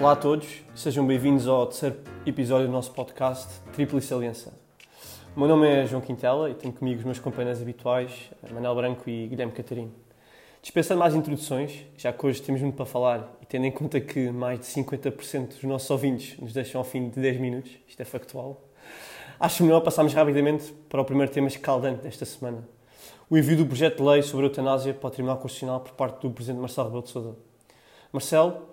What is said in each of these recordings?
Olá a todos, sejam bem-vindos ao terceiro episódio do nosso podcast Triplo Saliência. O meu nome é João Quintela e tenho comigo os meus companheiros habituais, Manel Branco e Guilherme Catarino. Dispensando mais introduções, já que hoje temos muito para falar e tendo em conta que mais de 50% dos nossos ouvintes nos deixam ao fim de 10 minutos, isto é factual, acho melhor passarmos rapidamente para o primeiro tema escaldante desta semana. O envio do projeto de lei sobre a eutanásia para o Tribunal Constitucional por parte do Presidente Marcelo Rebelo de Sousa. Marcelo,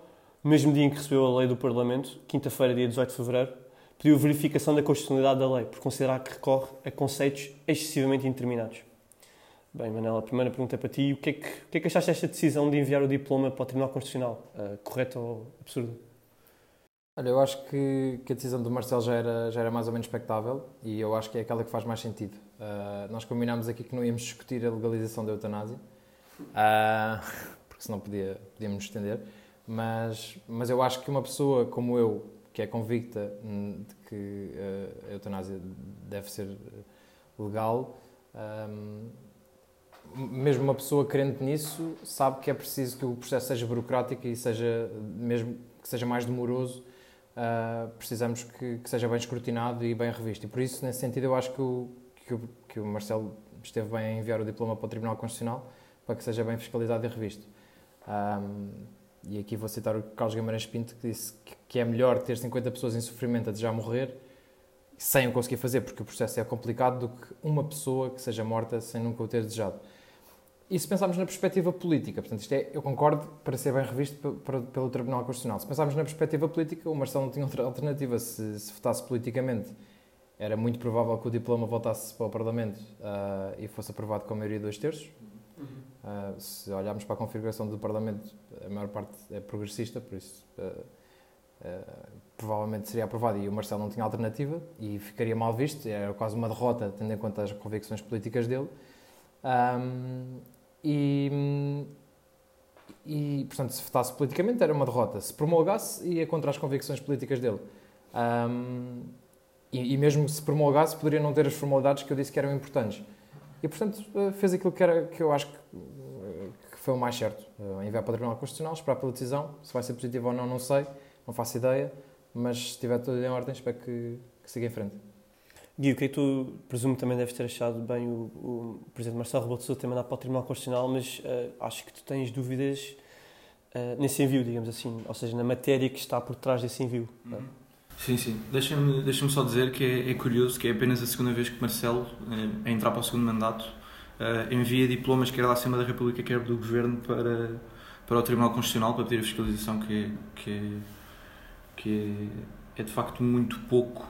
no mesmo dia em que recebeu a lei do Parlamento, quinta-feira, dia 18 de fevereiro, pediu verificação da constitucionalidade da lei, por considerar que recorre a conceitos excessivamente indeterminados. Bem, Manela, a primeira pergunta é para ti. O que é que, o que, é que achaste desta decisão de enviar o diploma para o Tribunal Constitucional? Uh, correto ou absurdo? Olha, eu acho que, que, a decisão do Marcelo já era, já era mais ou menos expectável e eu acho que é aquela que faz mais sentido. Uh, nós combinámos aqui que não íamos discutir a legalização da eutanásia, uh, porque senão podia, podíamos nos estender, mas, mas eu acho que uma pessoa como eu, que é convicta de que a eutanásia deve ser legal, um, mesmo uma pessoa crente nisso sabe que é preciso que o processo seja burocrático e seja mesmo que seja mais demoroso uh, precisamos que, que, seja bem escrutinado e bem revisto. E por isso nesse sentido eu acho que o, que o, que o Marcelo esteve bem a enviar o diploma para o Tribunal Constitucional para que seja bem fiscalizado e revisto. Um, e aqui vou citar o Carlos Guimarães Pinto que disse que, é melhor ter 50 pessoas em sofrimento a desejar morrer sem o conseguir fazer, porque o processo é complicado, do que uma pessoa que seja morta sem nunca o ter desejado. E se pensarmos na perspectiva política, portanto, isto é, eu concordo para ser bem revisto pelo Tribunal Constitucional. Se pensarmos na perspectiva política, o Marcelo não tinha outra alternativa. Se, se votasse politicamente, era muito provável que o diploma voltasse para o Parlamento uh, e fosse aprovado com a maioria de dois terços. Uh, se olharmos para a configuração do Parlamento, a maior parte é progressista, por isso uh, provavelmente seria aprovado e o Marcelo não tinha alternativa e ficaria mal visto. Era quase uma derrota, tendo em conta as convicções políticas dele. Um, e, e, portanto, se votasse politicamente era uma derrota. Se promulgasse, ia contra as convicções políticas dele. Um, e, e, mesmo se promulgasse, poderia não ter as formalidades que eu disse que eram importantes. E, portanto, eh, fez aquilo que, era, que eu acho que, eh, que foi o mais certo. Enviar para o Tribunal Constitucional, esperar pela decisão. Se vai ser positivo ou não, não sei, não faço ideia. Mas se estiver tudo em ordem, espero que, que siga em frente. Gui, o que é que tu, presumo, também deves ter achado bem o, o Presidente Marcelo Rebelo de Sousa ter mandado para o Tribunal Constitucional, mas uh, acho que tu tens dúvidas uh, nesse envio, digamos assim, ou seja, na matéria que está por trás desse envio. É? Uhum. Sim, sim. Deixa-me deixa só dizer que é, é, curioso que é apenas a segunda vez que Marcelo, uh, a entrar para o segundo mandato, envia diplomas quer da Assembleia da República, quer do Governo para, para o Tribunal Constitucional para pedir a fiscalização, que é, que é, que é, é de facto muito pouco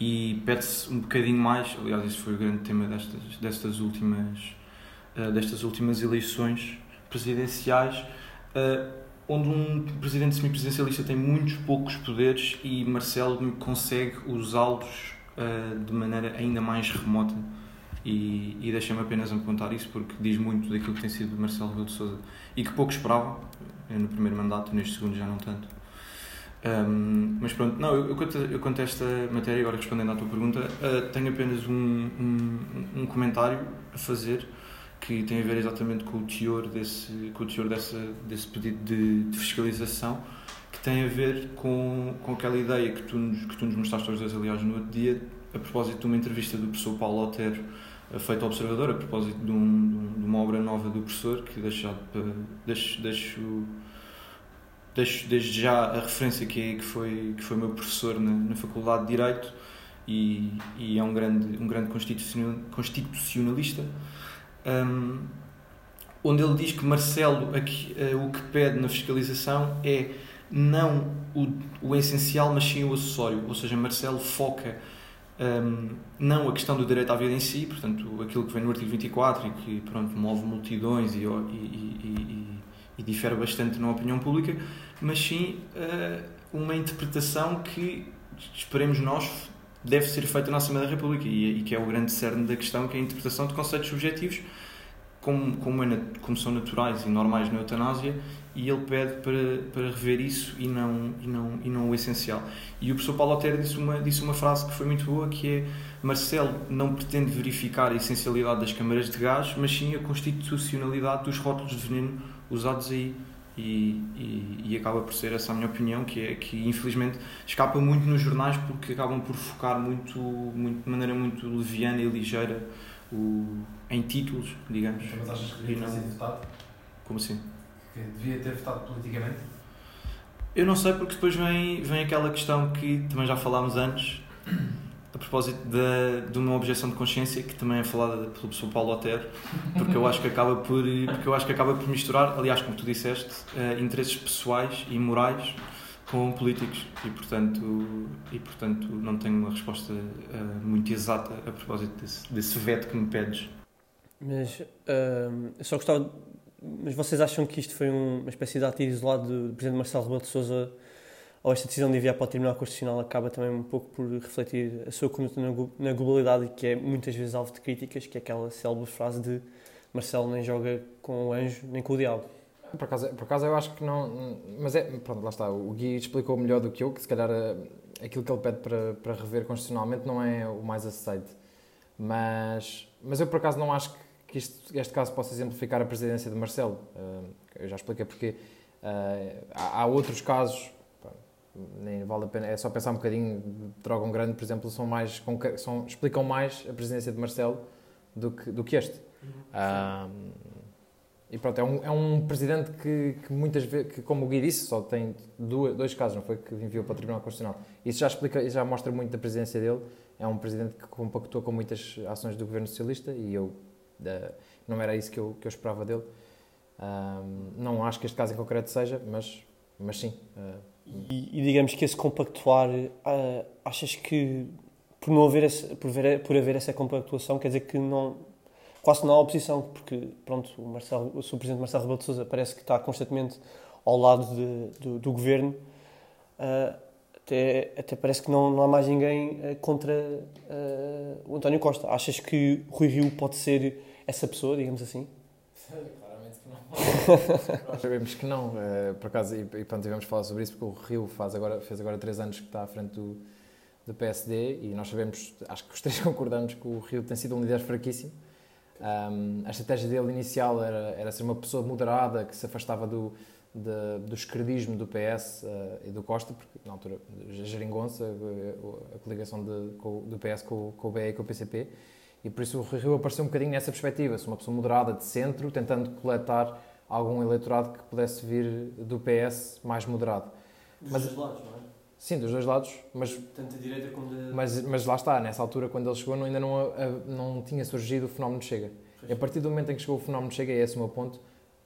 e pede-se um bocadinho mais, aliás, esse foi o grande tema destas, destas, últimas, uh, destas últimas eleições presidenciais, onde um presidente semipresidencialista tem muitos poucos poderes e Marcelo consegue usá-los uh, de maneira ainda mais remota. E, e deixa-me apenas apontar isso porque diz muito daquilo que tem sido Marcelo Rebelo de Sousa e que pouco esperavam no primeiro mandato, neste segundo já não tanto. Um, mas pronto, não, eu, eu, quanto, esta matéria, agora respondendo à tua pergunta, uh, tenho apenas um, um, um, comentário a fazer que tem a ver exatamente com o teor desse, com o teor dessa, desse pedido de, de fiscalização, que tem a ver com, com aquela ideia que tu, nos, que tu nos mostraste aos dois, aliás, no outro dia, a propósito de uma entrevista do professor Paulo Otero, eh, feita ao Observador, a propósito de, um, de uma obra nova do professor, que deixo, deixo, deixo deixo desde já a referência que, é, que, foi, que foi meu professor na, na Faculdade de Direito e, e é um grande, um grande constitucionalista, um, onde ele diz que Marcelo aqui, uh, o que pede na fiscalização é não o, o essencial, mas sim o acessório. Ou seja, Marcelo foca um, não a questão do direito à vida em si, portanto, aquilo que vem no artigo 24 e que pronto, move multidões e, e, e, e difere bastante na opinião pública, mas sim uh, uma interpretação que, esperemos nós, deve ser feita na Assembleia da República e, e, que é o grande cerne da questão, que é a interpretação de conceitos subjetivos, como, como, é, como são naturais e normais na eutanásia, e ele pede para, para rever isso e não, e, não, e não o essencial. E o professor Paulo Otero disse uma, disse uma frase que foi muito boa, que é Marcelo não pretende verificar a essencialidade das câmaras de gás, mas sim a constitucionalidade dos rótulos de veneno usados aí e, e, e, acaba por ser essa a minha opinião, que é que infelizmente escapa muito nos jornais porque acabam por focar muito, muito de maneira muito leviana e ligeira o, em títulos, digamos. Mas achas que devia ter sido votado? Como assim? Que devia ter votado politicamente? Eu não sei porque depois vem, vem aquela questão que também já falámos antes a propósito de, de uma objeção de consciência que também é falada pelo professor Paulo Otero, porque eu acho que acaba por, porque eu acho que acaba por misturar, aliás, como tu disseste, uh, interesses pessoais e morais com políticos e portanto e portanto não tenho uma resposta uh, muito exata a propósito desse, desse veto que me pedes. Mas uh, eu só gostava, mas vocês acham que isto foi um, uma espécie de ato isolado do presidente Marcelo Rebelo de Sousa ou esta decisão de enviar para o Tribunal Constitucional acaba também um pouco por refletir a sua conduta na globalidade, que é muitas vezes alvo de críticas, que é aquela célebre frase de Marcelo nem joga com o anjo nem com o diabo. Por acaso, por acaso eu acho que não. Mas é. Pronto, lá está. O Gui explicou melhor do que eu, que se calhar eh, aquilo que ele pede para, para rever constitucionalmente não é o mais aceito. Mas, mas eu por acaso não acho que isto, este caso possa exemplificar a presidência de Marcelo. Eh, eu já expliquei porque eh, há outros casos nem vale a pena, é só pensar um bocadinho, Drogão Grande, por exemplo, são mais, são, explicam mais a presidência de Marcelo do que, do que este. Uhum. e pronto, é um, é um presidente que, que, muitas vezes, que, como o Gui disse, só tem dois, dois casos, não foi que enviou para o Tribunal Constitucional. Isso já explica, já mostra muito da presidência dele. É um presidente que compactou com muitas ações do governo socialista e eu não era isso que eu, que eu esperava dele. não acho que este caso em concreto seja, mas, mas sim. Uh, e, e, digamos que esse compactuar, uh, achas que por não haver esse, por, ver, por haver essa compactuação quer dizer que não quase não há oposição, porque pronto, o, Marcelo, o Sr. Presidente Marcelo Rebelo de Sousa parece que está constantemente ao lado de, do, do, governo, uh, até, até parece que não, não há mais ninguém uh, contra o António Costa. Achas que Rui Rio pode ser essa pessoa, digamos assim? Nós sabemos que não, uh, por acaso, e, e pronto, tivemos falar sobre isso porque o Rio faz agora, fez agora três anos que está à frente do, do PSD e nós sabemos, acho que os três concordamos que o Rio tem sido um líder fraquíssimo. Um, a estratégia dele inicial era, era ser uma pessoa moderada que se afastava do, de, do esquerdismo do PS uh, eh, e do Costa, porque na altura, a geringonça, a, a coligação de, com, do PS com, com o BE e com o PCP, e por isso o Rio apareceu um bocadinho nessa perspectiva, uma pessoa moderada de centro, tentando coletar algum eleitorado que pudesse vir do PS mais moderado. Dos mas, dois lados, não é? Sim, dos dois lados, mas tanto da direita como da mas, mas lá está, nessa altura quando ele chegou ainda não, não tinha surgido o fenómeno Chega. E a partir do momento em que chegou o fenómeno Chega, e esse é o meu ponto,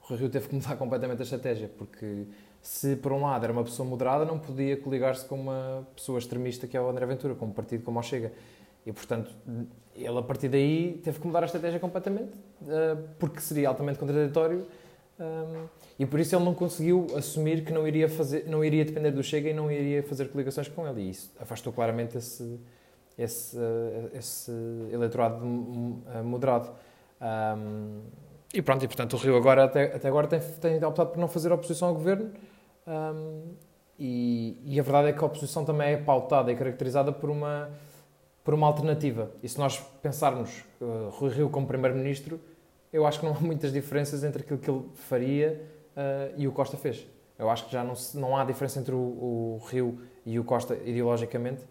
o Rio teve que mudar completamente a estratégia, porque se por um lado era uma pessoa moderada, não podia coligar-se com uma pessoa extremista que é o André Ventura, com um partido como o Chega. E portanto, ele a partir daí teve que mudar a estratégia completamente, eh, porque seria altamente contraditório um, e por isso ele não conseguiu assumir que não iria, fazer, não iria depender do Chega e não iria fazer coligações com ele. E isso afastou claramente esse, esse, esse eleitorado moderado. E pronto, e portanto o Rio agora, até, até agora tem, tem optado por não fazer oposição ao governo. E, e, a verdade é que a oposição também é pautada e caracterizada por uma, por uma alternativa. E se nós pensarmos uh, Rui Rio como Primeiro-Ministro, eu acho que não há muitas diferenças entre aquilo que ele faria uh, e o Costa fez. Eu acho que já não, não há diferença entre o, o Rio e o Costa ideologicamente.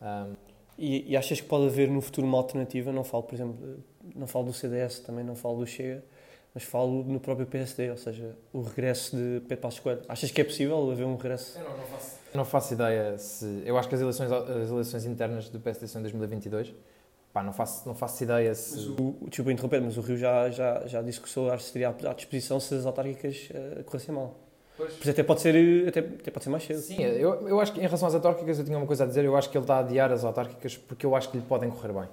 Um... E, e, achas que pode haver no futuro uma alternativa? Não falo, por exemplo, não falo do CDS, também não falo do Chega, mas falo no próprio PSD, ou seja, o regresso de Pedro Passos Coelho. Achas que é possível haver um regresso? Eu não, não faço. Não faço ideia se... Eu acho que as eleições, as eleições internas do PSD são em 2022 Pá, não faço, não faço ideia se. Mas o, desculpa interromper, mas o Rio já, já, já disse que o seu ar estaria à disposição se as autárquicas uh, corressem mal. Pois. Por até pode, ser, até, até pode ser mais cedo. Sim, eu, eu acho que em relação às autárquicas eu tinha uma coisa a dizer. Eu acho que ele está a adiar as autárquicas porque eu acho que lhe podem correr bem.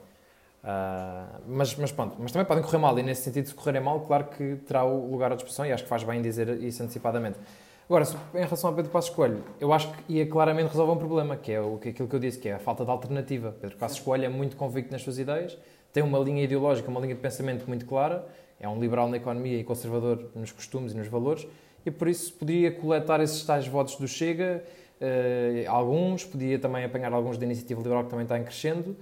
Uh, mas, mas pronto, mas também podem correr mal. E nesse sentido, se correrem mal, claro que terá o lugar à disposição e acho que faz bem dizer isso antecipadamente. Agora, em relação a Pedro Passos Coelho, eu acho que ia claramente resolver um problema, que é o, que, aquilo que eu disse, que é a falta de alternativa. Pedro Passos Coelho é muito convicto nas suas ideias, tem uma linha ideológica, uma linha de pensamento muito clara, é um liberal na economia e conservador nos costumes e nos valores, e por isso poderia coletar esses tais votos do Chega, uh, alguns, podia também apanhar alguns da iniciativa liberal que também está em crescendo,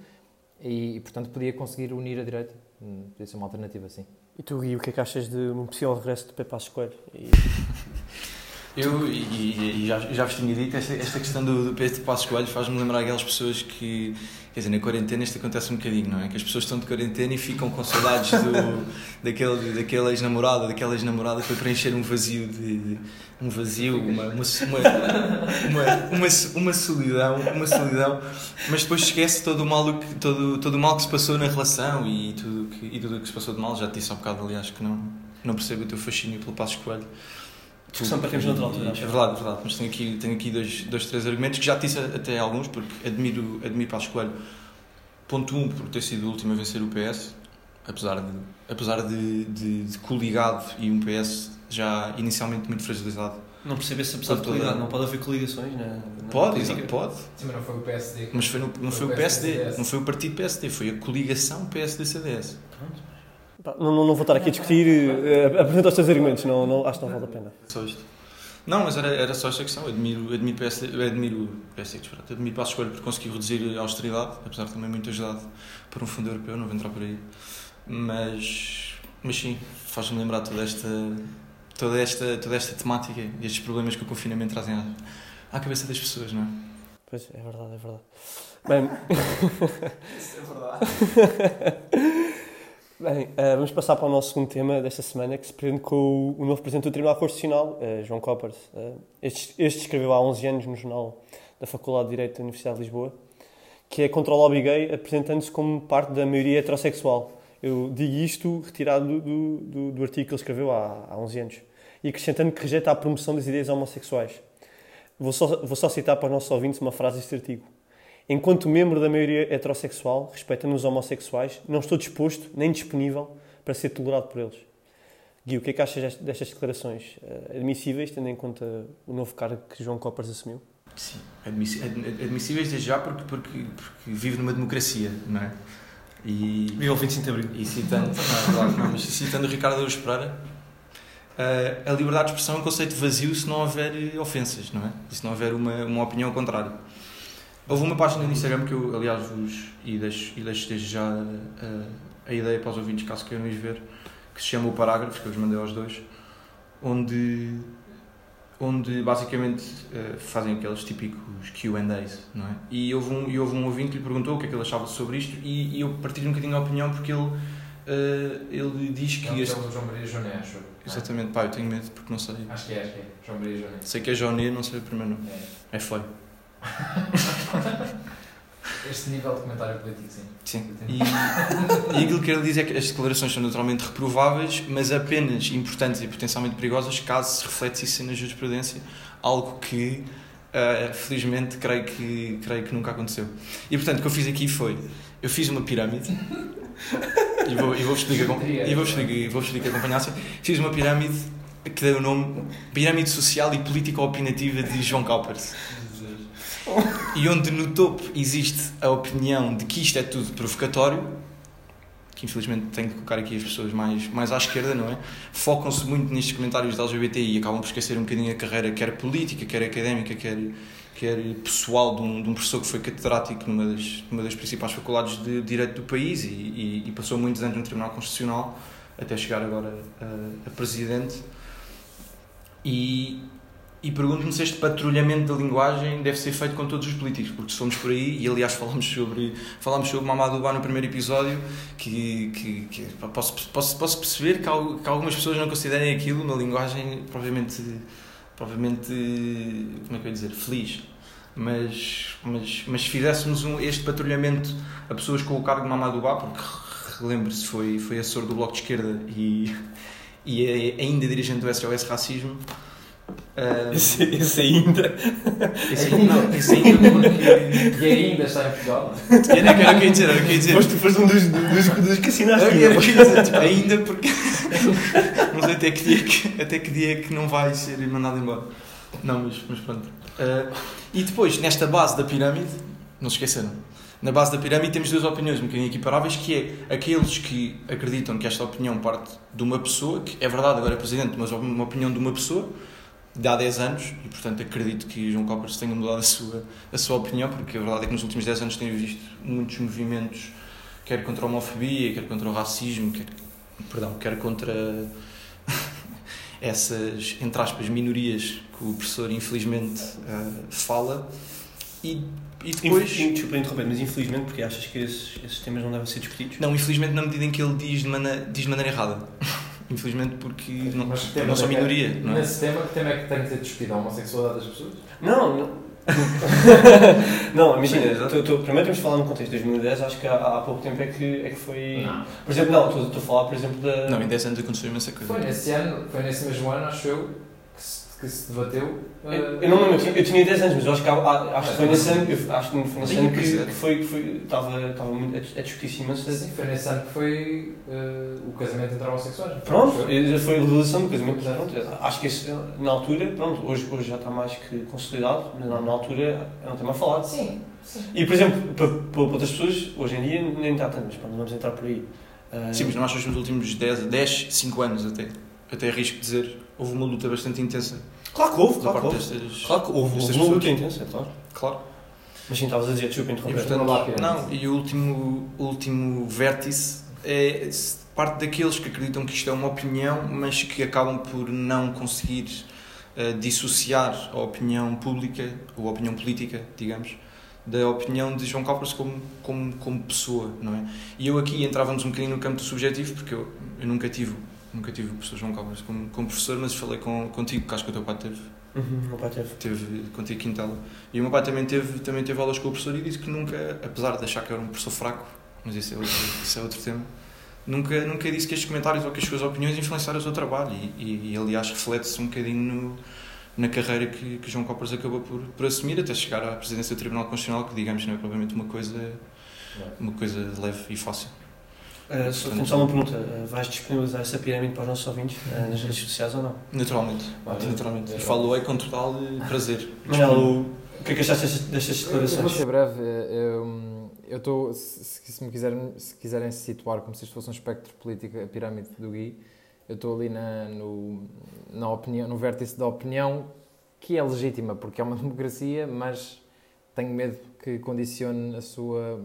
e, e portanto podia conseguir unir a direita. Hum, podia ser uma alternativa, sim. E tu, Gui, o que é que achas de um possível regresso de Pedro Passos Coelho? E... Eu, e, e já, já vos tinha dito, esta, esta questão do, do Pedro de Passos Coelho faz-me lembrar aquelas pessoas que, quer dizer, na quarentena isto acontece um bocadinho, não é? Que as pessoas estão de quarentena e ficam com saudades do, daquele, daquele ex-namorado, daquela ex-namorada que foi preencher um vazio de, de um vazio, uma, uma, uma, uma, uma, solidão, uma solidão, mas depois esquece todo o mal que, todo, todo o mal que se passou na relação e tudo que, e tudo que se passou de mal. Já te disse há um bocado, aliás, que não, não percebo o teu fascínio pelo Passos Coelho. Discussão para termos noutra altura. É verdade, é verdade. Mas tenho aqui, tenho aqui dois, dois, três argumentos que já disse até alguns, porque admiro, admiro Passos Coelho. Ponto 1, um, por ter sido o último a vencer o PS, apesar de, apesar de, de, de coligado e um PS já inicialmente muito fragilizado. Não percebe se apesar de coligado, não pode haver coligações na, na Pode, exato, pode. Sim, mas não foi o PSD. Mas foi, no, não foi, foi o PSD, PSD não foi o partido PSD, foi a coligação PSD-CDS. Pronto. Não, não, não vou estar aqui a discutir, uh, apresenta os teus argumentos, não, não, acho que não vale a pena. Só isto. Não, mas era, era só esta questão. Admiro, admiro, PS, admiro, PS, admiro Passo Escolho por conseguir reduzir a austeridade, apesar de também muito ajudado por um fundo europeu, não vou entrar por aí. Mas, mas sim, faz-me lembrar toda esta, toda, esta, toda esta temática e estes problemas que o confinamento trazem à, à cabeça das pessoas, não é? Pois, é verdade, é verdade. Bem... Isso é verdade. Bem, uh, vamos passar para o nosso segundo tema desta semana, que se prende com o, o novo Presidente do Tribunal Constitucional, uh, João Coppers. Uh, este, este, escreveu há 11 anos no jornal da Faculdade de Direito da Universidade de Lisboa, que é contra o lobby gay, apresentando-se como parte da maioria heterossexual. Eu digo isto retirado do, do, do artigo que ele escreveu há, há 11 anos, e acrescentando que rejeita a promoção das ideias homossexuais. Vou só, vou só citar para os nossos ouvintes uma frase deste artigo. Enquanto membro da maioria heterossexual, respeitando os homossexuais, não estou disposto nem disponível para ser tolerado por eles. Gui, o que é que achas destas declarações? Eh, admissíveis, tendo em conta o novo cargo que João Coppers assumiu? Sim, admissíveis desde já porque, porque, porque vive numa democracia, não é? E, e ao 25 de Abril. E citando, não, é não, mas citando o Ricardo Araújo Pereira, eh, a liberdade de expressão é um conceito vazio se não houver ofensas, não é? E se não houver uma, uma opinião contrária. Houve uma página no Instagram que eu, aliás, vos e deixo, e deixo desde já uh, a ideia para os ouvintes, caso queiram ir ver, que se chama O Parágrafo, que eu vos mandei aos dois, onde, onde basicamente uh, fazem aqueles típicos QAs, não é? E houve, um, e houve um ouvinte que lhe perguntou o que é que ele achava sobre isto, e, e eu partilho um bocadinho a opinião porque ele. Uh, ele diz que. É este... o João Maria Joné, acho. Exatamente, pá, eu tenho medo porque não sei. Acho que é, acho que é. João Maria Joné. Sei que é Joné, não sei o primeiro nome. É, é feio. Este nível de comentário político, sim. Sim. E, e aquilo que ele diz é que as declarações são naturalmente reprováveis, mas apenas importantes e potencialmente perigosas caso se refletisse na jurisprudência, algo que, uh, felizmente, creio que, creio que nunca aconteceu. E, portanto, o que eu fiz aqui foi, eu fiz uma pirâmide, e vou, e vou explicar, e vou explicar, vou explicar fiz uma pirâmide que deu o nome Pirâmide Social e Político-Opinativa de João Calpers e onde no topo existe a opinião de que isto é tudo provocatório, que infelizmente tenho de colocar aqui as pessoas mais, mais à esquerda, não é? Focam-se muito nestes comentários da LGBTI e acabam por esquecer um bocadinho a carreira, quer política, quer académica, quer, quer pessoal de um, de um professor que foi catedrático numa das, numa das principais faculdades de Direito do país e, e, e passou muitos anos no Tribunal Constitucional até chegar agora a, a presidente. E, e pergunto-me se este patrulhamento da linguagem deve ser feito com todos os políticos, porque se formos por aí, e aliás falamos sobre, falamos sobre Mamadou Ba no primeiro episódio, que, que, que posso, posso, posso perceber que, que, algumas pessoas não considerem aquilo uma linguagem provavelmente, provavelmente como é que eu ia dizer, feliz. Mas, mas, mas se fizéssemos um, este patrulhamento a pessoas com o cargo de Mamadou Ba, porque relembre-se, foi, foi assessor do Bloco de Esquerda e, e é ainda dirigente do SOS Racismo, um, esse, esse, ainda. Esse ainda, não, esse ainda porque. E ainda está em Portugal. Eu não quero dizer, eu queria dizer. Mas tu foste um dos, dos, dos que assinaste. Eu quero dizer, tipo, ainda porque. não sei até que, dia que, até que dia é que não vai ser mandado embora. Não, mas, mas pronto. Uh, e depois, nesta base da pirâmide, não se esqueceram, na base da pirâmide temos duas opiniões um bocadinho equiparáveis, que é aqueles que acreditam que esta opinião parte de uma pessoa, que é verdade, agora é presidente, mas uma opinião de uma pessoa, de há 10 anos e, portanto, acredito que João Coppers tenha mudado a sua, a sua opinião, porque a verdade é que nos últimos 10 anos tenho visto muitos movimentos, quer contra a homofobia, quer contra o racismo, quer, perdão, quer contra. essas, entre aspas, minorias que o professor infelizmente eh, fala e, e depois... Desculpa interromper, mas infelizmente porque achas que esses, esses temas não devem ser discutidos? Não, infelizmente na medida em que ele diz de, mana, diz de maneira errada. Infelizmente porque não, sou é que- minoria, não é? Nesse tema, que tema é que tem que ser discutido? A homossexualidade das pessoas? Não, não. não, imagina, tu- tu- primeiro temos de falar no contexto de 2010, acho que há, há pouco tempo é que, é que foi. Não. Por exemplo, não, estou estou a falar, por exemplo, da. Não, em 10 anos aconteceu imensa coisa. Foi nesse ano, foi nesse mesmo ano, acho eu, que se, debateu. Eu, eh, eu não me lembro, eu tinha, eu tinha 10 anos, mas eu acho que, há- há- acho que foi nesse ano, eu acho que foi nesse ano que, é. que foi, que foi, estava, estava muito a, discutir-se imenso. Sim, foi nesse ano que foi eh, o casamento entre homossexuais. Pronto, Foi. foi a legalização do casamento. Pronto, acho que esse, na altura, pronto, hoje, hoje já está mais que consolidado, mas na, na altura era um tema falado. Sim, sim. E, por exemplo, para, para outras pessoas, hoje em dia nem está tanto, mas pronto, vamos entrar por aí. Ah, Sim, mas não achas que nos últimos 10, 10 5 anos até, até arrisco de dizer, houve uma luta bastante intensa Claro que houve, claro que houve. destas... Claro que houve, houve uma luta intensa, claro. Claro. Mas sim, estavas a dizer, desculpa interromper. Não pirâmide. não, e o último, o último vértice é parte daqueles que acreditam que isto é uma opinião, mas que acabam por não conseguir eh, dissociar a opinião pública, ou a opinião política, digamos, da opinião de João Calpers como, como, como pessoa, não é? E eu aqui entrávamos um bocadinho no campo do subjetivo, porque eu, eu nunca tive nunca tive o professor João Calpers como, como professor, mas falei com, contigo, que acho que o teu pai teve Uhum, meu pai teve. teve contigo Quintela. E o meu pai também teve, também teve aulas com o professor e disse que nunca, apesar de achar que era um professor fraco, mas isso é outro, isso é outro tema, nunca, nunca disse que estes comentários ou que as suas opiniões influenciaram o seu trabalho. E, e, e aliás, reflete-se um bocadinho no, na carreira que, que João Coppers acabou por, por assumir até chegar à presidência do Tribunal Constitucional, que digamos não é provavelmente uma coisa, uma coisa leve e fácil. Uh, só, uma pergunta. Uh, vais disponibilizar essa pirâmide para os nossos ouvintes uh, nas redes sociais ou não? Naturalmente. Ah, naturalmente. é. E falo-ei com total eh, prazer. Manel, o que é que achaste destas, destas Eu vou declarações? ser breve. Eu eu estou, se, se me quiserem, se quiserem se situar como se isto fosse um espectro político, a pirâmide do Gui, eu estou ali na, no, na opinião, no vértice da opinião, que é legítima, porque é uma democracia, mas tenho medo que condicione a sua,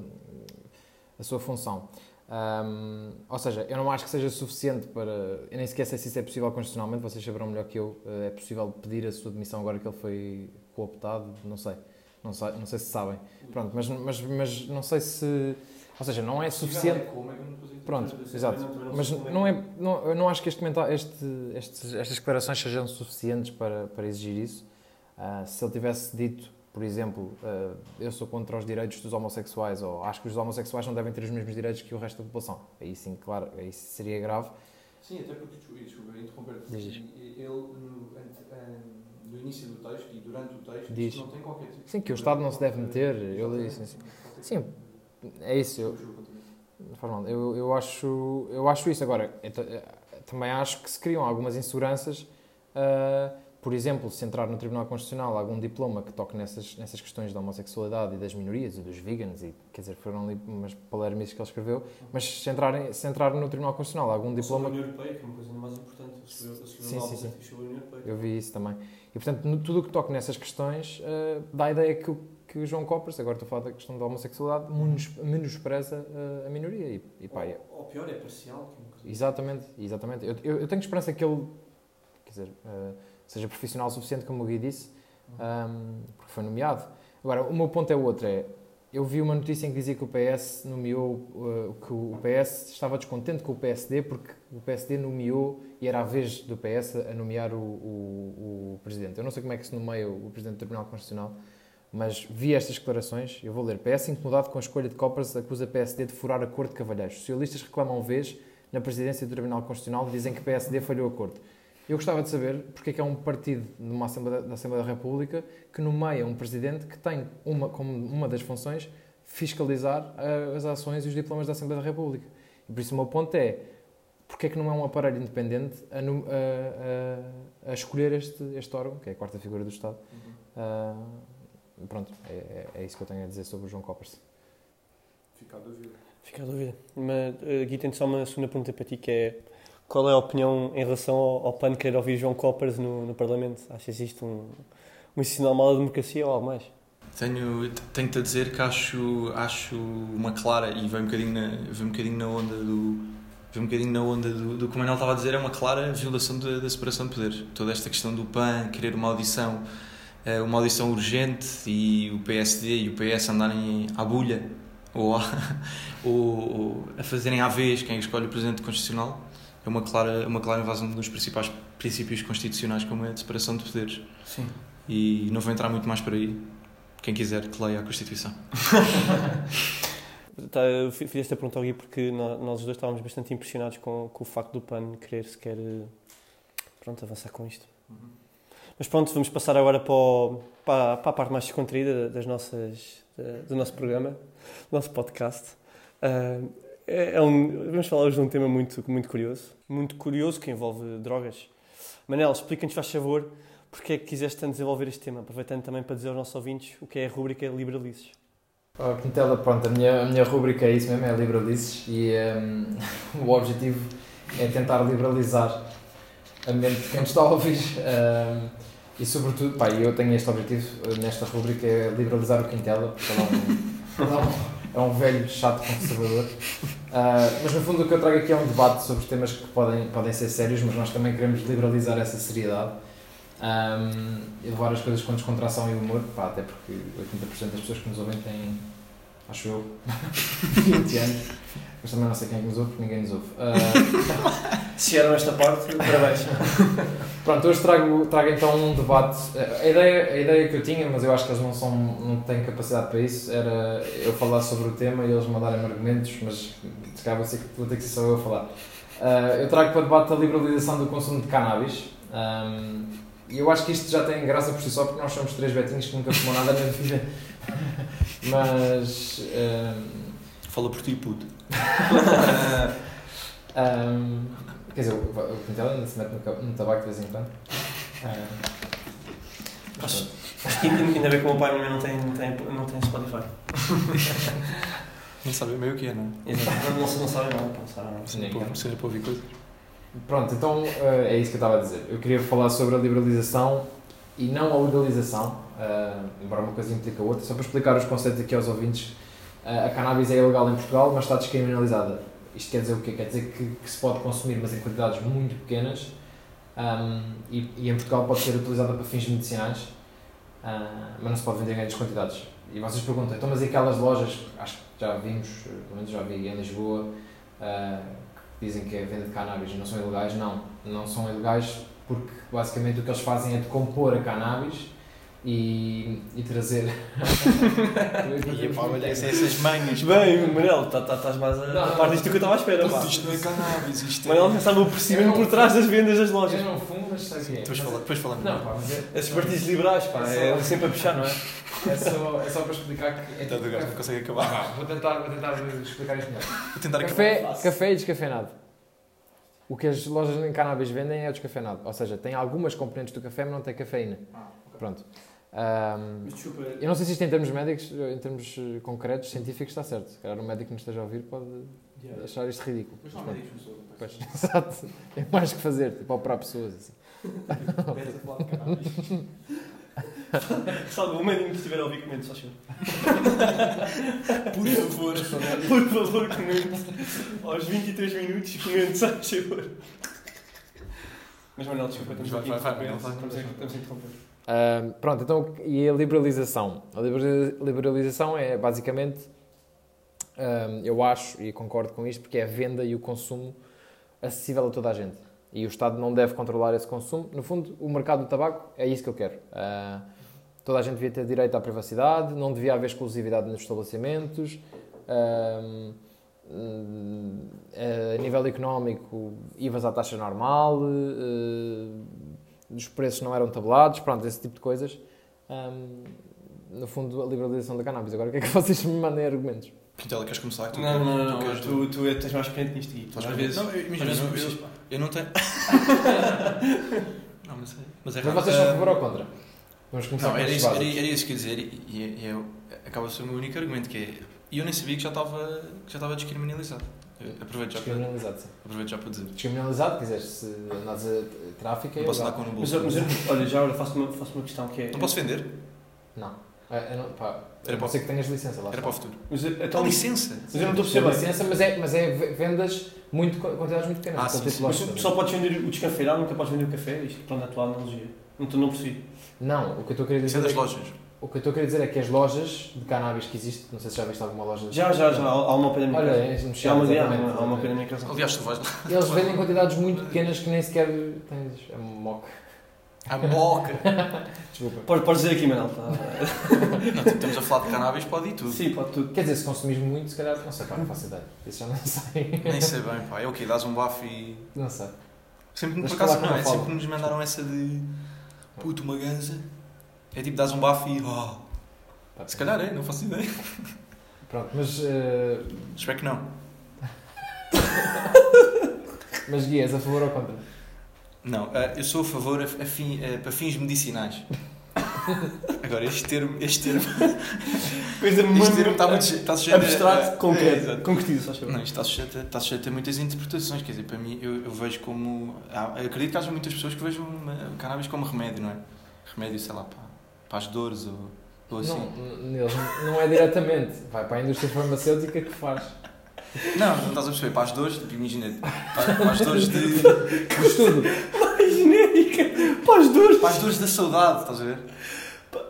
a sua função. Ahm, ou seja, eu não acho que seja suficiente para. Eu nem sequer sei se isso é possível constitucionalmente, vocês saberão melhor que eu. eh, É possível pedir a sua demissão agora que ele foi cooptado? Não sei. Não sei, não sei se sabem. Pronto, mas, mas, mas não sei se. Ou seja, não é suficiente. Pronto, exato. Mas não é, não, eu não acho que este comentário, este, estes, estas declarações sejam suficientes para, para exigir isso. Ah, se ele tivesse dito, por exemplo, ah, eu sou contra os direitos dos homossexuais, ou acho que os homossexuais não devem ter os mesmos direitos que o resto da população, aí sim, claro, aí seria grave. Sim, até porque, desculpa, desculpa interromper Diz, diz. ele no, no início do texto e durante o texto Diz. não tem qualquer tipo Sim, que o Estado não se deve meter, eu li isso. Sim, é isso. Eu. Eu, eu, acho, eu acho isso. Agora, eu ta- eh, também acho que se criam algumas inseguranças. ah, por exemplo, se entrar no Tribunal Constitucional algum diploma que toque nessas, nessas questões da homossexualidade e das minorias e dos vegans, e, quer dizer, foram ali umas palermices que ele escreveu, mas se entrar, se entrar no Tribunal Constitucional algum diploma. Sobre a União Europeia, que é uma coisa mais importante. Eu escrevi Sim, sim, sim. sobre a União Europeia. Eu vi isso também. E, portanto, no- tudo o que toque nessas questões ah, dá a ideia que, o- que o João Coppers, agora estou a falar da questão da homossexualidade, menos- menospreza ah, a minoria. E, e pá, é- Ou, ou pior, é parcial. É Exatamente, exatamente. Eu, eu, eu tenho esperança que ele quer dizer, eh, seja profissional o suficiente, como o Gui disse, ahm, porque foi nomeado. Agora, o meu ponto é outro: é eu vi uma notícia em que dizia que o PS nomeou, eh, que o PS estava descontente com o PSD porque o PSD nomeou e era a vez do PS a nomear o, o, o presidente. Eu não sei como é que se nomeia o presidente do Tribunal Constitucional. Mas vi estas declarações, eu vou ler. PS incomodado com a escolha de Coppers acusa PSD de furar acordo de cavalheiros. Socialistas reclamam vez na presidência do Tribunal Constitucional dizem que PSD falhou o acordo. Eu gostava de saber porque é que é um partido de uma Assembleia, da Assembleia da República que nomeia um presidente que tem uma, como uma das funções fiscalizar eh, as ações e os diplomas da Assembleia da República. E por isso o meu ponto é porque é que não é um aparelho independente a, a- a- a escolher este, este órgão, que é a quarta figura do Estado. Ah, pronto, é, é- é isso que eu tenho a dizer sobre o João Coppers. Fica a dúvida. Fica a dúvida. Mas uh, aqui tenho só uma segunda pergunta para ti, que é qual é a opinião em relação ao, ao de querer ouvir João Coppers no, no Parlamento? Achas isto um, um sinal mal da democracia ou algo mais? Tenho, tenho-te a dizer que acho, acho uma clara, e vem um bocadinho na, vem um bocadinho na onda do. um bocadinho na onda do, do que o Manel estava a dizer, é uma clara violação da, da separação de poderes. Toda esta questão do PAN, querer uma audição, eh, uma audição urgente e o PSD e o PS andarem à bulha ou a, ou, ou a fazerem à vez quem escolhe o Presidente Constitucional, é uma clara, uma clara invasão dos principais princípios constitucionais, como é a de separação de poderes. Sim. E não vou entrar muito mais por aí. Quem quiser que leia a Constituição. Tá, fiz esta pergunta ao Gui porque nó- nós os dois estávamos bastante impressionados com, com o facto do PAN querer sequer eh, pronto, avançar com isto. Mas pronto, vamos passar agora para, o- para, para a parte mais descontraída das nossas, do nosso programa, do nosso podcast. É, é um, vamos falar hoje de um tema muito, muito curioso. Muito curioso que envolve drogas. Manel, explica-nos, faz favor, porque é que quiseste tanto desenvolver este tema, aproveitando também para dizer aos nossos ouvintes o que é a rúbrica Liberalices. Oh, Quintela, pronto, a minha, a minha rúbrica é isso mesmo, é liberalices e ehm, o objetivo é tentar liberalizar a mente de quem está a ouvir ehm, e sobretudo, pá, eu tenho este objetivo nesta rúbrica, é liberalizar o Quintela, porque ele é um, ele é um, velho chato conservador, Ah, mas no fundo o que eu trago aqui é um debate sobre temas que podem, podem ser sérios, mas nós também queremos liberalizar essa seriedade. Um, e levar as coisas com descontração e humor, pá, até porque 80% das pessoas que nos ouvem têm, acho eu, 20 anos, mas também não sei quem é que nos ouve, porque ninguém nos ouve. Ah, Se chegaram a esta parte, parabéns. pronto, hoje trago, trago então um debate. A ideia, a ideia que eu tinha, mas eu acho que eles não, são, não têm capacidade para isso, era eu falar sobre o tema e eles mandarem argumentos, mas se calhar vou, ser, vou ter que ser só eu a falar. Ah, eu trago para debate a liberalização do consumo de cannabis. Um, e eu acho que isto já tem graça por si só, porque nós somos três betinhos que nunca fumam nada na vida. Mas. um, Fala por ti, puto. um, quer dizer, o, o Quintel ainda se mete no, no tabaco de vez em quando. Um, Acho, acho que ainda, bem que o meu pai não têm, não têm, não têm Spotify. Nem sabem meio o que é, não é? Exato. Não, não, não sabem nada, não sabem nada. Sim. Seja para- ouvir coisas. Pronto, então eh, é isso que eu estava a dizer. Eu queria falar sobre a liberalização e não a legalização, eh, embora uma coisa implica a outra, só para explicar os conceitos aqui aos ouvintes. A cannabis é ilegal em Portugal, mas está descriminalizada. Isto quer dizer o quê? Quer dizer que, que se pode consumir, mas em quantidades muito pequenas, ahm, e, e em Portugal pode ser utilizada para fins medicinais, ah, mas não se pode vender em grandes quantidades. E vocês perguntam, então mas e aquelas lojas, acho que já vimos, pelo menos já vi em Lisboa, ah, que dizem que é venda de cannabis não são ilegais, não, não são ilegais porque basicamente o que eles fazem é decompor a cannabis e, e trazer. E pá, olha, essas manhas. Bem, Manel, tá- tá- estás mais a, Não, a não, par disto que eu estava à espera. pá. Isto não é cannabis, isto é. Manel pensava o procedimento por trás das vendas das lojas. Eu não fumo, mas sei o que é. Depois, fala, depois falamos. Não, pá, mas é, Esses partidos liberais, pá, é É sempre a puxar, não é? é, só, é só para explicar que. É Então, tipo gajo não consegue acabar. vou tentar, vou tentar explicar isto melhor. Vou tentar Café, acabar. café e descafeinado. O que as lojas em cannabis vendem é o descafeinado. Ou seja, tem algumas componentes do café, mas não tem cafeína. Pronto. Mas desculpa. eu não sei se isto em termos médicos, em termos eh, concretos, científicos, está certo. Se calhar um médico que nos esteja a ouvir pode achar isto ridículo. Mas pronto. Pois, exato. Tem mais que fazer, tipo, operar pessoas. Assim. Salve, o médico que estiver a ouvir, comente, só senhor. Por favor. Por favor, comente. Aos 23 minutos, comente, só senhor. Mas Manel, desculpa, estamos Vai, aqui. vai, vai, vai, estamos a interromper. Pronto, então, e a liberalização? A libera- liberalização é basicamente, eu acho e concordo com isto, porque é a venda e o consumo acessível a toda a gente. E o Estado não deve controlar esse consumo. No fundo, o mercado do tabaco é isso que eu quero. Ah, toda a gente devia ter direito à privacidade, não devia haver exclusividade nos estabelecimentos. a nível económico, IVAs à taxa normal, eh, os preços não eram tabulados, pronto, esse tipo de coisas. Ahm, no fundo, a liberalização da cannabis. Agora, o que é que vocês me mandem argumentos? Quintela, queres começar? Tu Não, não, queres- não, tu queres- Tu, tu é- tens mais experiente nisto e tu, Estás às a vezes. Não, eu, às imagina, vezes eu, eu, pá. eu não tenho. não, mas é. Mas é Mas raro. vocês são a favor ou contra? Vamos começar Não, era isso, era, era isso que eu ia dizer e, e, e eu, acaba a ser o meu único argumento, que é... E eu nem sabia que já estava, que já estava descriminalizado. Eu aproveito já, para, Descriminalizado, sim. aproveito já para dizer. Descriminalizado, quiseres, se andas a tráfico, é Não posso andar com no Mas, bolso. eu- mas eu- olha, já agora faço uma, faço uma questão que é. Não posso vender? Não. É, eu não pá, Era A para não ser que tenhas licença lá. Era para o futuro. Mas, eh, Então, então, mas licença. eu não estou a Tem perceber. licença, mas é, mas é vendas muito, quantidades muito pequenas. Ah, aquele sim, tipo sim. Mas tu só podes vender o descafeirado, nunca podes vender o café. Isto, pronto, é a tua analogia. Não, tu não percebi. Não, o que eu estou a querer Isso é dizer das é que- lojas. O que eu estou a querer dizer é que as lojas de cannabis que existem, não sei se já viste alguma loja. Já, já, já. Há há uma pena na minha Olha, casa. é, Já há uma, há uma pena na minha casa. Aliás, tu vais lá. Eles vendem quantidades muito pequenas que nem sequer tens a moca. A moca. Desculpa. Podes, podes dizer aqui, Manel. Tá? Não, tipo, estamos a falar de cannabis, pode ir tudo. Sim, pode tudo. Quer dizer, se consumires muito, se calhar, não sei, pá, não faço ideia. Isso já não sei. Nem sei bem, pá. É o quê? Dás um bafo e. Não sei. Sempre, por acaso, não, é sempre nos mandaram essa de. Puto, uma ganza. É tipo, dás um bafo e. Oh. Pá, Se calhar é, não faço ideia. Pronto, mas. eh, Espero que não. mas guias a favor ou contra? Não, eh, eu sou a favor a, fim- eh, para fins medicinais. Agora, este termo, este termo, Coisa este termo está, muito, está sujeito abstrato, a- concreto. Concretizo, só achas? Não, isto está sujeito, a, está sujeito a muitas interpretações. Quer dizer, para mim, eu, eu vejo como. há- acredito que haja muitas pessoas que vejam o cannabis como remédio, não é? Remédio, sei lá, para, para as dores ou, ou assim. Não, não é diretamente. Vai para a indústria farmacêutica que faz. Não, não estás a perceber. Para as dores, tipo, imagina, para, para as dores de. O estudo. Mais genérica. Para as duas. Para as dores da saudade, estás a ver?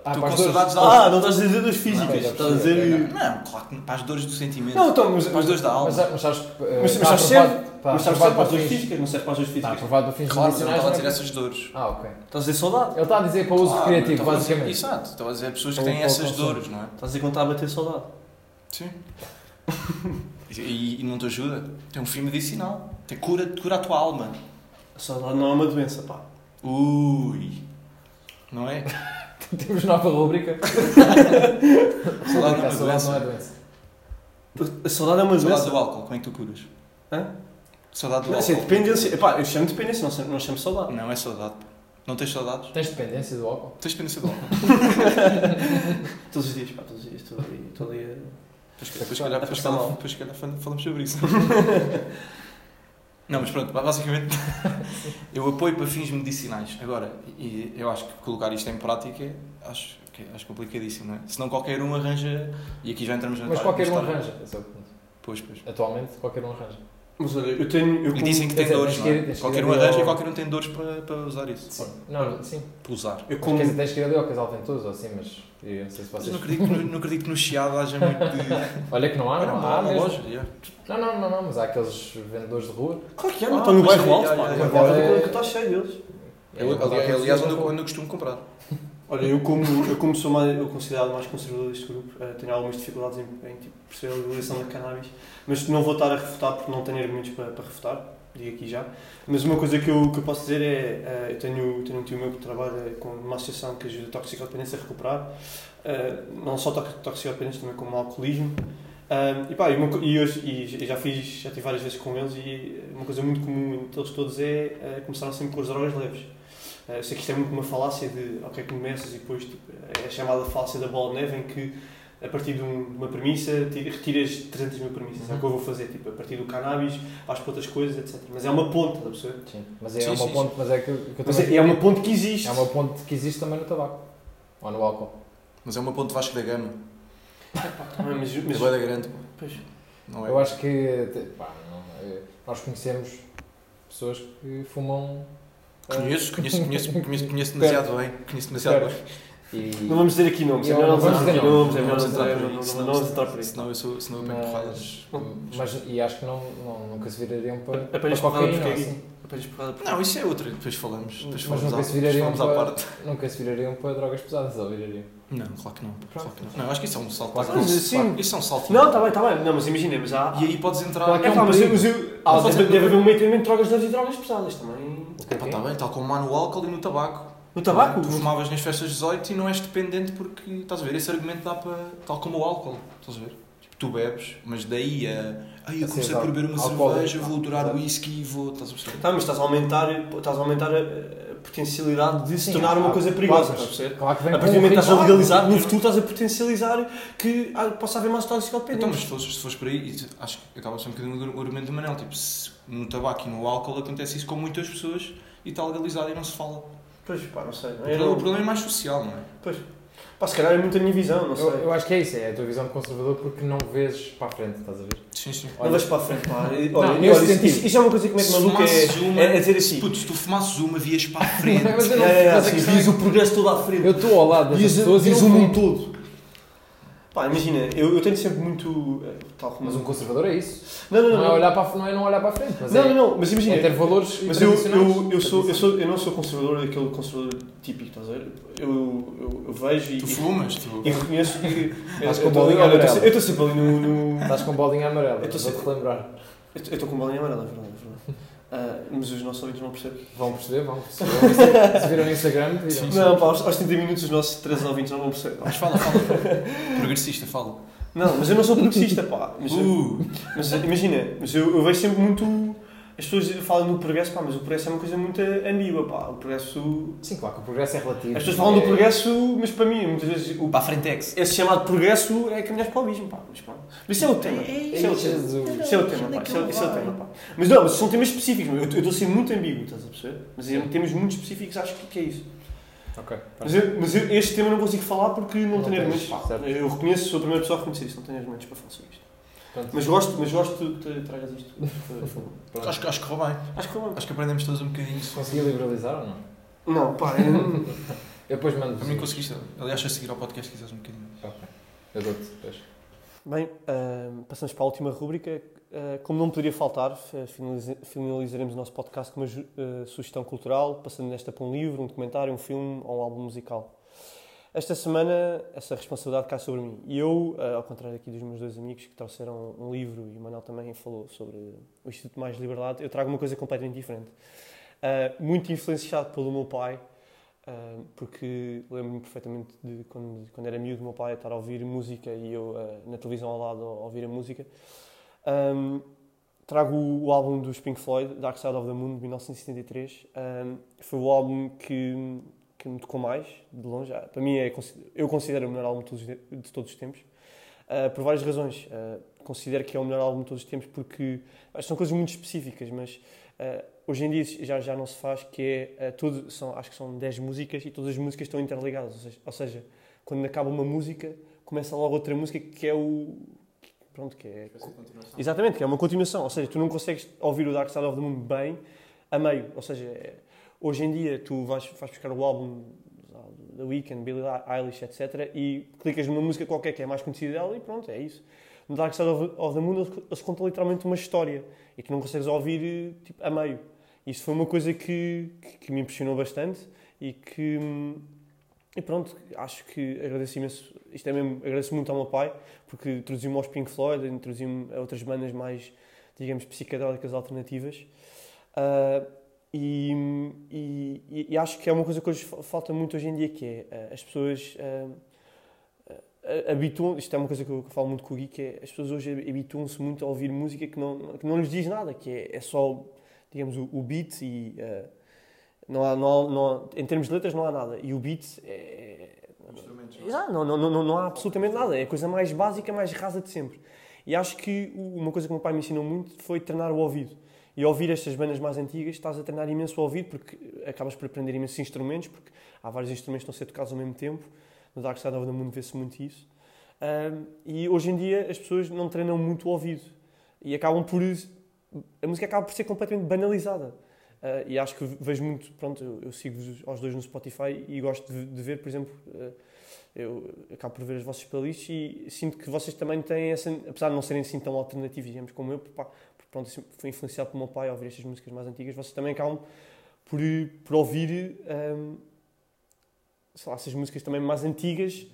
Ah, Tu para com as dores. saudades da Ah, não estás a dizer das físicas. Não, estás a dizer. Não, claro que para as dores do sentimento. Não, então, mas. para as dores da alma. Mas, mas sabes que. eh, Mas- mas está sabes serve? está Mas sabes para as fins- físicas? Não serve para as Está físicas. aprovado para fins Claro, não medicinais. estava a não dizer essas dores. Ah, ok. Estás a dizer saudade. Ele está a dizer para uso Claro, recreativo, dizer- basicamente. Exato, estava a dizer pessoas que têm essas dores, não é? Estás a dizer quando está a bater saudade. Sim. E, e não te ajuda? Tem um fim medicinal. Tem cura, cura a tua alma. A saudade não é uma doença, pá. Ui. Não é? Temos nova rubrica. Saudade é A uma saudade não é doença. A saudade é uma Saudade doença. do álcool, como é que tu curas? Hã? Saudade do Não, assim, álcool. dependência. Epá, eu chamo de dependência, não chamo, não chamo saudade. Não é saudade. Não tens saudades? Tens dependência do álcool? Tens dependência do álcool. Todos os dias, pá, todos os dias. Estou ali. Estou ali a- Depois, depois, se calhar- A depois, calhar- mal. depois, se calhar fal- falamos sobre isso. Não, mas pronto, basicamente eu apoio para fins medicinais. Agora, e eu acho que colocar isto em prática é- acho, que é- acho complicadíssimo, não é? Senão qualquer um arranja, e aqui já entramos na Mas qualquer um arranja. esse é o ponto. Pois, pois. Atualmente, qualquer um arranja. Mas olha, eu tenho. Eu E dizem que tem dizer, dores, não é? Qualquer ir um arranja ao- e qualquer um tem dores para, para usar isso. Sim. Não, sim. Para usar. Eu Mas como. quer dizer, tens que ir ali ao casal ventoso ou assim, mas eu não sei se Mas vocês. não acredito, que no- não acredito que no Chiado haja muito de. Olha que não há, não uma, há uma mesmo. loja. yeah. Não, não, não, não, mas há aqueles vendedores de rua. Claro que há, Ah, não estão no bairro é, alto, pá. é- está cheio deles. Aliás, onde eu costumo comprar. Olha, eu como, eu como sou mais, eu considerado mais conservador deste grupo, eh, tenho algumas dificuldades em, em tipo, perceber a legalização da cannabis, mas não vou estar a refutar porque não tenho argumentos para, para refutar, digo aqui já. Mas uma coisa que eu, que eu posso dizer é, eh, eu tenho, tenho um tio meu que trabalha com uma associação que ajuda toxicodependência a recuperar, eh, não só tox- toxicodependência, também como alcoolismo. E pá, e, uma e e já fiz, já tive várias vezes com eles e uma coisa muito comum entre eles todos é eh, começaram sempre com as drogas leves. Eh, eu sei que isto é muito uma falácia de ok, começas e depois tipo, é a chamada falácia da bola de neve em que a partir de, um- uma premissa ti- retiras 300 mil premissas. É o que eu vou fazer, tipo, a partir do cannabis, vais para outras coisas, etc. Mas é uma ponta, estás a perceber? Sim, mas é Sim, uma sim, ponte, mas é que, que eu Mas é, é uma ponte que existe. é uma ponte que existe também no tabaco. Ou no álcool. Mas é uma ponte Vasco da Gama. Mas, Mas... mas, É da grande. pois, Não é? Eu acho que pá, não, é- nós conhecemos pessoas que fumam. Conheço, conheço, conheço, conheço, conheço demasiado bem. Conheço demasiado bem. E, não vamos dizer aqui nomes, é melhor não não vamos dizer nomes, é Não melhor vamos não entrar por aí. não- senão- não vamos entrar por aí. Senão eu sou, senão eu pego porradas. mas, mas e acho que não, não, nunca se virariam para, para cocaína. é assim. Não, isso é outra. Depois falamos. Depois Mas falamos, nunca à, se virariam falamos à para- parte. Nunca se virariam para drogas pesadas, ou virariam? Não, claro que não. Claro que não. Não, acho que isso é um salto. Claro Mas, sim. Isso é um salto. Não, está bem, está bem. Não, mas imagina, mas há. E aí podes entrar. Claro que É, é um mas eu, mas ah, Mas deve, é- haver um meio entre drogas leves e drogas pesadas também. O que é Pá, que tá é? bem, tal como há no álcool e no tabaco. No tabaco? Tu fumavas nas festas 18 e não és dependente porque, estás a ver, esse argumento dá para, tal como o álcool, estás a ver? Tipo, tu bebes, mas daí a, ai, eu comecei por beber uma cerveja, vou durar Exato. whisky e vou, estás a perceber? Tá, mas estás a aumentar, estás a, aumentar potencialidade de se Sim, tornar uma coisa claro, perigosa, estás a perceber? Claro que vem A partir do momento que estás a legalizar, no futuro estás a potencializar que ah, possa haver mais Então, mas toxicodependentes. se fores, se fores por aí, acho que acaba sendo um bocadinho o argumento do Manel, tipo, se no tabaco e no álcool acontece isso com muitas pessoas e está legalizado e não se fala. Pois, pá, não sei. O Eu problema, não- o problema é mais social, não é? Pois. Pá, se calhar é muito a minha visão, não sei. Eu, eu acho que é isso, é a tua visão de conservador porque não vês para a frente, estás a ver? Sim, sim. Não vais para a frente, pá. Olha, Não, olha, isso, isso- isso é uma coisa que mete Se maluco, fumasses é, uma, é, é dizer assim. Puto, se tu fumasses uma, vias para a frente. Mas eu não- É, é, mas assim, vias é o progresso todo à frente. Eu estou ao lado Vias, dessas pessoas e vias o mundo todo. Pá, imagina, eu, eu tenho sempre muito. Tal como. Mas um conservador é isso. Não, não, Não, não. é não. olhar para, a- não é não olhar para a frente, mas Não, é, não, não, mas imagina. é ter valores Mas eu, eu, eu, sou, eu, sou, eu não sou conservador, aquele conservador típico, estás a ver? Eu, eu, eu vejo e, Tu fumas, tu. e reconheço que. Estás eu com estou- bolinha olha, eu estou amarela. eu estou sempre ali no. no- Estás com bolinha amarela, Eu estou sempre- relembrar. eu estou- com bolinha amarela, é verdade. É verdade. Ah, mas os nossos ouvintes não percebem. Vão perceber, vão perceber. Se viram no Instagram, viram. Não, pá, aos, aos 30 minutos os nossos três ouvintes não vão perceber. Mas fala, fala. Progressista, fala. Não, mas eu não sou progressista, pá. Mas, eu- Uh, mas imagina, mas eu, eu vejo sempre muito. As pessoas falam do progresso, pá, mas o progresso é uma coisa muito ambígua, pá. O progresso. Sim, claro que o progresso é relativo. As pessoas falam do É- progresso, mas para mim, muitas vezes, o, para a frentex. esse chamado progresso é caminhar para o abismo, pá. Mas, pá. mas isso é o tema. Isso é o tema. Jesus. Isso é o tema, pá. Isso é, isso é o tema, pá. Mas não, mas são temas específicos. Eu eu estou a ser muito ambíguo, estás a perceber? Mas em temas muito específicos acho que, que é isso. Ok. Mas, eu, mas eu, este tema não consigo falar porque não, Não tenho argumentos. Eu reconheço, sou a primeira pessoa a reconhecer isso, não tenho argumentos para falar sobre isto. Portanto, Mas gosto, mas gosto que tragas isto. Acho, que- acho que correu bem. Acho que. Acho que aprendemos todos um bocadinho. Consegui liberalizar ou não? Não, pá, eu Eu depois mando. Para mim conseguiste. Aliás, a seguir ao podcast quiseres um bocadinho. Ok. Eu dou-te depois. Bem, ahm, passamos para a última rúbrica. Ah, como não poderia faltar, finaliza- finalizaremos o nosso podcast com uma ah, sugestão cultural, passando nesta para um livro, um documentário, um filme ou um álbum musical. Esta semana, essa responsabilidade cai sobre mim. E eu, ao contrário aqui dos meus dois amigos que trouxeram um livro, e o Manuel também falou sobre o Instituto Mais Liberdade, eu trago uma coisa completamente diferente. Muito influenciado pelo meu pai, porque lembro-me perfeitamente de quando, quando era miúdo, o meu pai estar a ouvir música e eu na televisão ao lado a ouvir a música. Ahm, trago o, álbum dos Pink Floyd, Dark Side of the Moon, de 1973. Ahm, foi o álbum que, que me tocou mais, de longe. Ah, Para mim, é, eu considero o melhor álbum de todos, os tempos. Ah, por várias razões. Ah, considero que é o melhor álbum de todos os tempos porque ah, são coisas muito específicas, mas ah, hoje em dia já, já não se faz, que é tudo, são, acho que são 10 músicas e todas as músicas estão interligadas. Ou seja, ou seja, quando acaba uma música, começa logo outra música que é o. Pronto, que é. Exatamente, que é uma continuação. Ou seja, tu não consegues ouvir o Dark Side of the Moon bem a meio. Ou seja, é- hoje em dia tu vais, vais buscar o álbum da Weeknd, Billie Eilish, etc. e clicas numa música qualquer que é mais conhecida dela e pronto, é isso. No Dark Side of, of the Moon eles, eles contam literalmente uma história e que não consegues ouvir tipo, a meio. Isso foi uma coisa que, que, que me impressionou bastante e que. E pronto, acho que agradeço imenso. Isto é mesmo, agradeço muito ao meu pai, porque introduziu-me aos Pink Floyd, introduziu-me a outras bandas mais, digamos, psicodélicas alternativas. Ah, e, e- e acho que é uma coisa que hoje fa- falta muito hoje em dia, que é ah, as pessoas ah, ah, habituam, isto é uma coisa que eu, que eu falo muito com o Gui, que é as pessoas hoje habituam-se muito a ouvir música que não, que não lhes diz nada, que é, é só, digamos, o, o beat e ah, não há, não há- não há- em termos de letras não há nada. E o beat é, Exato, não, não, não, não há absolutamente nada. É a coisa mais básica, mais rasa de sempre. E acho que uma coisa que o meu pai me ensinou muito foi treinar o ouvido. E ouvir estas bandas mais antigas, estás a treinar imenso o ouvido, porque acabas por aprender imensos instrumentos, porque há vários instrumentos que estão a ser tocados ao mesmo tempo. No Dark Side of the Moon vê-se muito isso. Ahm, e hoje em dia as pessoas não treinam muito o ouvido. E acabam por... A música acaba por ser completamente banalizada. Ah, e acho que vejo muito... Pronto, eu, eu sigo-vos aos dois no Spotify e gosto de, de ver, por exemplo... ah, eu acabo por ver as vossas playlists e sinto que vocês também têm essa, apesar de não serem assim tão alternativos, digamos, como eu, porque pronto, fui influenciado pelo meu pai a ouvir estas músicas mais antigas, vocês também acabam por, por ouvir, hum, sei lá, essas músicas também mais antigas,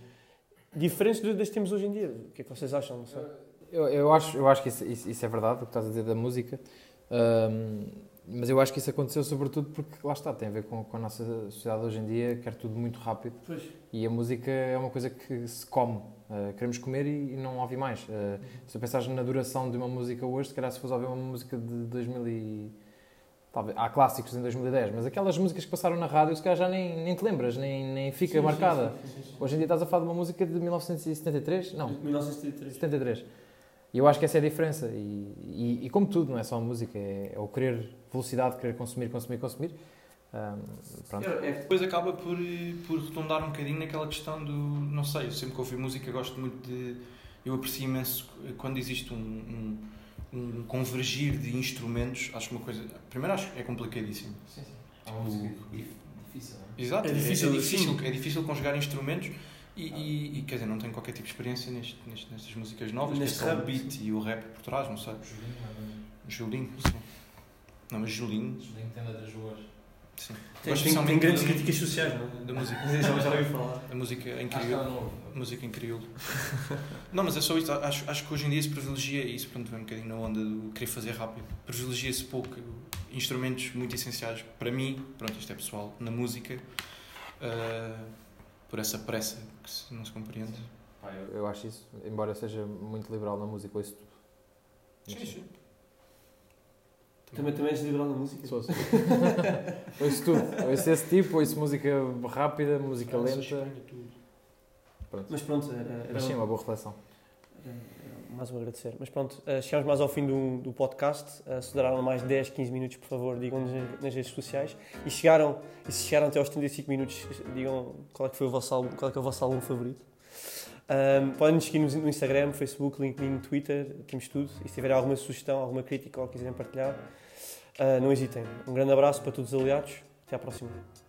diferentes das que temos hoje em dia. O que é que vocês acham? Não sei. Eu, eu, acho, eu acho que isso, isso- isso é verdade, o que estás a dizer da música. Ahm, mas eu acho que isso aconteceu sobretudo porque, lá está, tem a ver com, com a nossa sociedade hoje em dia, quer tudo muito rápido. Pois. E a música é uma coisa que se come. Uh, queremos comer e, e não ouvir mais. Uh, se tu pensares na duração de uma música hoje, se calhar se fores ouvir uma música de 2000 e... Talvez, há clássicos em 2010, mas aquelas músicas que passaram na rádio, se calhar já nem, nem te lembras, nem, nem fica marcada. Hoje em dia estás a falar de uma música de 1973? Não, 1973. 73. E eu acho que essa é a diferença. E, e, e como tudo, não é só a música, é, é o querer velocidade, querer consumir, consumir, consumir. Ah, pronto. Depois acaba por, por retondar um bocadinho naquela questão do. Não sei, eu sempre que ouvi música gosto muito de. Eu aprecio imenso quando existe um, um, um convergir de instrumentos. Acho uma coisa. Primeiro, acho que é complicadíssimo. Sim, sim. É uma música dif- difícil, não é? Exato, É difícil, é, difícil, é difícil conjugar instrumentos e, e, e, quer dizer, não tenho qualquer tipo de experiência neste, neste, nestas músicas novas, Neste que é só o rap, beat e o rap por trás, não sei. Julinho, não é? Julinho, sim. Não, mas Julinho, Julinho tem letras boas. sim. Tem, tem, tem grandes da- críticas sociais, não é? Da música, Já, já ouvi falar. a música em crioulo. Música em crioulo. não, mas é só isso. Acho, acho que hoje em dia se privilegia, e isso pronto, vem um bocadinho na onda do querer fazer rápido, privilegia-se pouco instrumentos muito essenciais para mim, pronto, isto é pessoal, na música, ah, por essa pressa que se- não se compreende. Pá, eu- Eu acho isso, embora seja muito liberal na música, ouço tudo. Sim, sim. Também, também és liberal na música? Sou, sou. ouço tudo. Ouço esse tipo, ouço música rápida, música lenta. Pronto. Mas pronto, era, era, Mas sim, uma boa reflexão. era mais um agradecer. Mas pronto, eh, chegamos mais ao fim do, do podcast. Eh, se duraram mais 10, 15 minutos, por favor, digam-nos nas redes sociais. E, chegaram, e se chegaram até aos 35 minutos, digam qual é que foi o vosso álbum, qual é que é o vosso álbum favorito. Ahm, podem nos seguir no Instagram, Facebook, LinkedIn, Twitter, temos tudo. E se tiverem alguma sugestão, alguma crítica ou quiserem partilhar, ah, não hesitem. Um grande abraço para todos os aliados. Até à próxima.